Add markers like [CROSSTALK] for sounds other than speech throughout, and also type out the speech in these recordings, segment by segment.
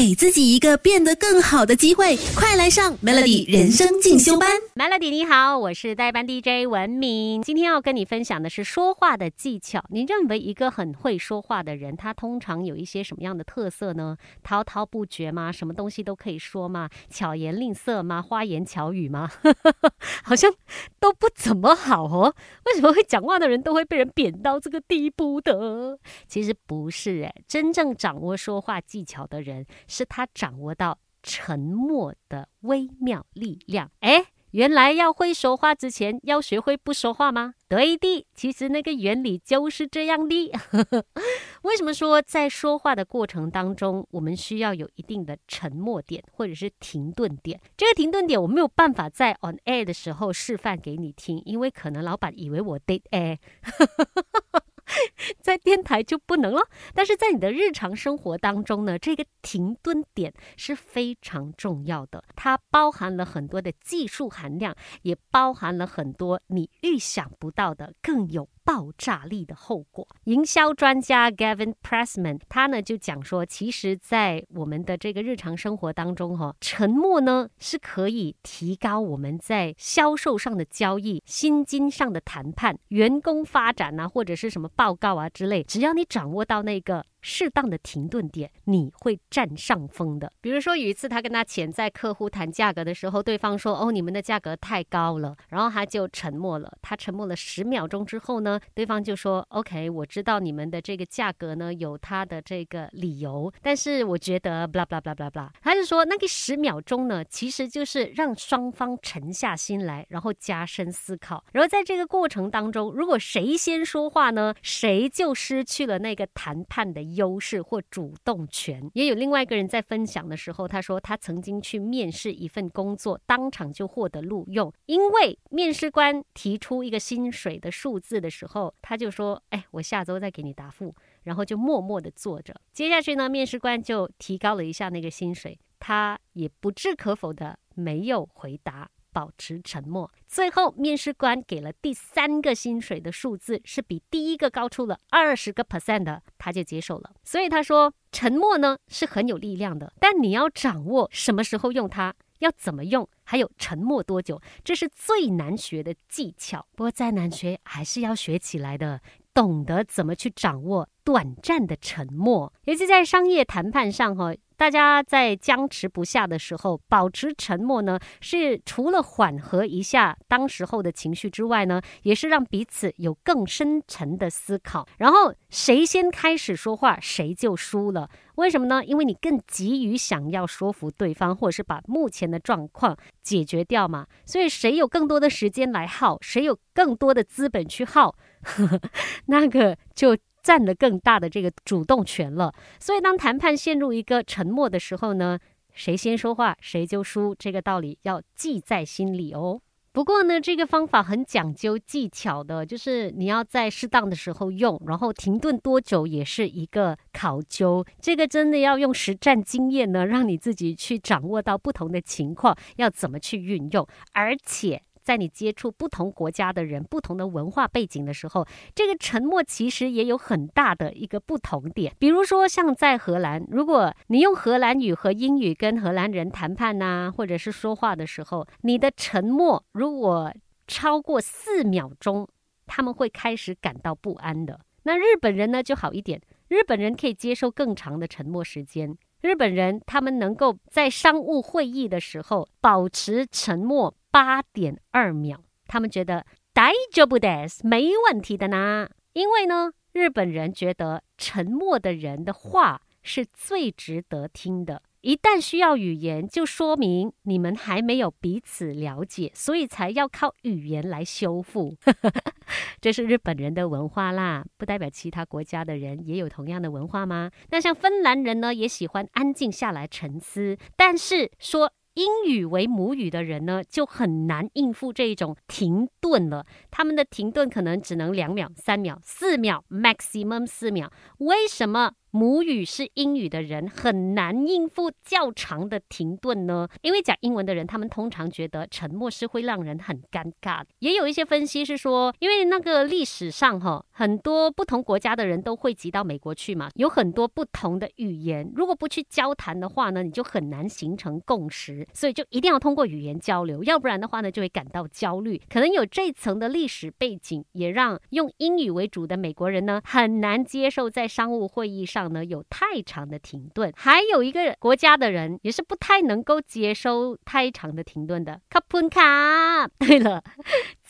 给自己一个变得更好的机会，快来上 Melody 人生进修班。Melody 你好，我是代班 DJ 文明，今天要跟你分享的是说话的技巧。你认为一个很会说话的人，他通常有一些什么样的特色呢？滔滔不绝吗？什么东西都可以说吗？巧言令色吗？花言巧语吗？[LAUGHS] 好像都不怎么好哦。为什么会讲话的人都会被人贬到这个地步的？其实不是诶，真正掌握说话技巧的人。是他掌握到沉默的微妙力量。哎，原来要会说话之前，要学会不说话吗？对的，其实那个原理就是这样的。[LAUGHS] 为什么说在说话的过程当中，我们需要有一定的沉默点或者是停顿点？这个停顿点我没有办法在 on air 的时候示范给你听，因为可能老板以为我 dead air。[LAUGHS] [LAUGHS] 在电台就不能了，但是在你的日常生活当中呢，这个停顿点是非常重要的，它包含了很多的技术含量，也包含了很多你预想不到的更有。爆炸力的后果。营销专家 Gavin Pressman 他呢就讲说，其实，在我们的这个日常生活当中，哈，沉默呢是可以提高我们在销售上的交易、薪金上的谈判、员工发展啊，或者是什么报告啊之类。只要你掌握到那个。适当的停顿点，你会占上风的。比如说，有一次他跟他潜在客户谈价格的时候，对方说：“哦，你们的价格太高了。”然后他就沉默了。他沉默了十秒钟之后呢，对方就说：“OK，我知道你们的这个价格呢有他的这个理由，但是我觉得，blah blah blah blah blah。”他就说那个十秒钟呢，其实就是让双方沉下心来，然后加深思考。然后在这个过程当中，如果谁先说话呢，谁就失去了那个谈判的。优势或主动权，也有另外一个人在分享的时候，他说他曾经去面试一份工作，当场就获得录用，因为面试官提出一个薪水的数字的时候，他就说：“哎，我下周再给你答复。”然后就默默的坐着。接下去呢，面试官就提高了一下那个薪水，他也不置可否的没有回答。保持沉默。最后，面试官给了第三个薪水的数字，是比第一个高出了二十个 percent 的，他就接受了。所以他说，沉默呢是很有力量的，但你要掌握什么时候用它，要怎么用，还有沉默多久，这是最难学的技巧。不过再难学，还是要学起来的。懂得怎么去掌握短暂的沉默，尤其在商业谈判上，哈。大家在僵持不下的时候，保持沉默呢，是除了缓和一下当时候的情绪之外呢，也是让彼此有更深沉的思考。然后谁先开始说话，谁就输了。为什么呢？因为你更急于想要说服对方，或者是把目前的状况解决掉嘛。所以谁有更多的时间来耗，谁有更多的资本去耗，[LAUGHS] 那个就。占了更大的这个主动权了，所以当谈判陷入一个沉默的时候呢，谁先说话谁就输，这个道理要记在心里哦。不过呢，这个方法很讲究技巧的，就是你要在适当的时候用，然后停顿多久也是一个考究。这个真的要用实战经验呢，让你自己去掌握到不同的情况要怎么去运用，而且。在你接触不同国家的人、不同的文化背景的时候，这个沉默其实也有很大的一个不同点。比如说，像在荷兰，如果你用荷兰语和英语跟荷兰人谈判呐，或者是说话的时候，你的沉默如果超过四秒钟，他们会开始感到不安的。那日本人呢就好一点，日本人可以接受更长的沉默时间。日本人他们能够在商务会议的时候保持沉默。八点二秒，他们觉得大丈夫的，没问题的呢。因为呢，日本人觉得沉默的人的话是最值得听的。一旦需要语言，就说明你们还没有彼此了解，所以才要靠语言来修复。[LAUGHS] 这是日本人的文化啦，不代表其他国家的人也有同样的文化吗？那像芬兰人呢，也喜欢安静下来沉思，但是说。英语为母语的人呢，就很难应付这一种停顿了。他们的停顿可能只能两秒、三秒、四秒，maximum 四秒。为什么母语是英语的人很难应付较长的停顿呢？因为讲英文的人，他们通常觉得沉默是会让人很尴尬的。也有一些分析是说，因为那个历史上哈，很多不同国家的人都汇集到美国去嘛，有很多不同的语言，如果不去交谈的话呢，你就很难形成共识，所以就一定要通过语言交流，要不然的话呢，就会感到焦虑。可能有这层的历史背景，也让用英语为主的美国人呢，很难接受在商务会议上呢有太长的停顿。还有一个国家的人也是不太能够接收太长的停顿的。卡普卡，对了。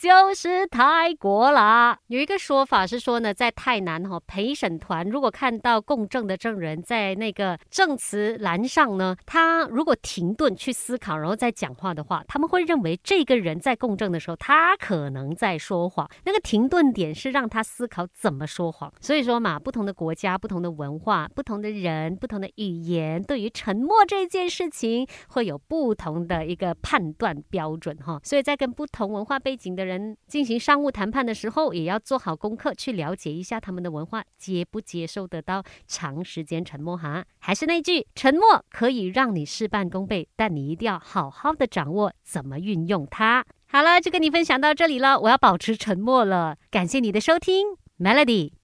就是泰国啦。有一个说法是说呢，在泰南哈陪审团如果看到共证的证人在那个证词栏上呢，他如果停顿去思考，然后再讲话的话，他们会认为这个人在共证的时候，他可能在说谎。那个停顿点是让他思考怎么说谎。所以说嘛，不同的国家、不同的文化、不同的人、不同的语言，对于沉默这件事情会有不同的一个判断标准哈。所以在跟不同文化背景的人。人进行商务谈判的时候，也要做好功课，去了解一下他们的文化，接不接受得到长时间沉默哈。还是那句，沉默可以让你事半功倍，但你一定要好好的掌握怎么运用它。好了，就跟你分享到这里了，我要保持沉默了。感谢你的收听，Melody。